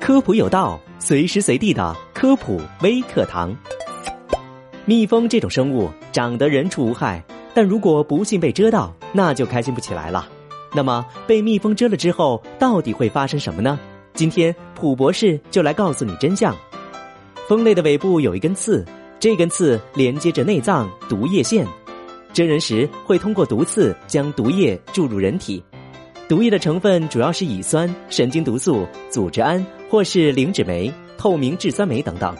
科普有道，随时随地的科普微课堂。蜜蜂这种生物长得人畜无害，但如果不幸被蛰到，那就开心不起来了。那么被蜜蜂蛰了之后，到底会发生什么呢？今天普博士就来告诉你真相。蜂类的尾部有一根刺，这根刺连接着内脏毒液腺，蛰人时会通过毒刺将毒液注入人体。毒液的成分主要是乙酸、神经毒素、组织胺或是磷脂酶、透明质酸酶等等。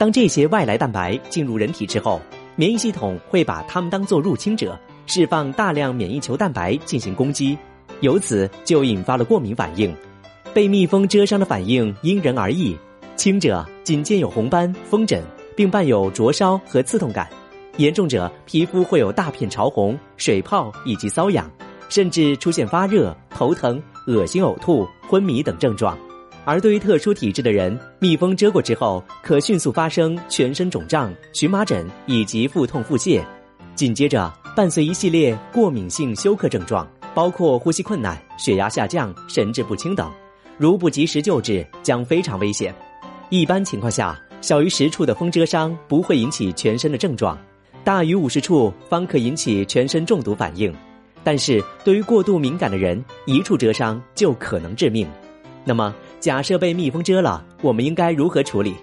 当这些外来蛋白进入人体之后，免疫系统会把它们当作入侵者，释放大量免疫球蛋白进行攻击，由此就引发了过敏反应。被蜜蜂蛰伤的反应因人而异，轻者仅见有红斑、风疹，并伴有灼烧和刺痛感；严重者皮肤会有大片潮红、水泡以及瘙痒。甚至出现发热、头疼、恶心、呕吐、昏迷等症状，而对于特殊体质的人，蜜蜂蛰过之后，可迅速发生全身肿胀、荨麻疹以及腹痛、腹泻，紧接着伴随一系列过敏性休克症状，包括呼吸困难、血压下降、神志不清等。如不及时救治，将非常危险。一般情况下，小于十处的蜂蛰伤不会引起全身的症状，大于五十处方可引起全身中毒反应。但是对于过度敏感的人，一处蛰伤就可能致命。那么，假设被蜜蜂蛰了，我们应该如何处理？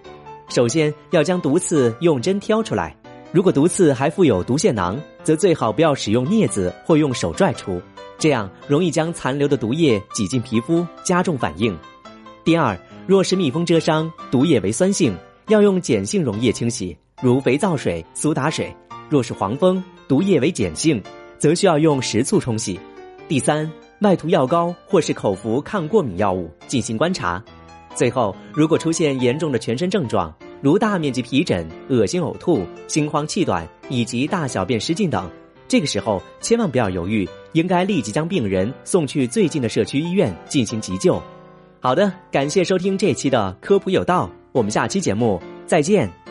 首先要将毒刺用针挑出来。如果毒刺还附有毒腺囊，则最好不要使用镊子或用手拽出，这样容易将残留的毒液挤进皮肤，加重反应。第二，若是蜜蜂蛰伤，毒液为酸性，要用碱性溶液清洗，如肥皂水、苏打水；若是黄蜂，毒液为碱性。则需要用食醋冲洗。第三，外涂药膏或是口服抗过敏药物进行观察。最后，如果出现严重的全身症状，如大面积皮疹、恶心呕吐、心慌气短以及大小便失禁等，这个时候千万不要犹豫，应该立即将病人送去最近的社区医院进行急救。好的，感谢收听这期的科普有道，我们下期节目再见。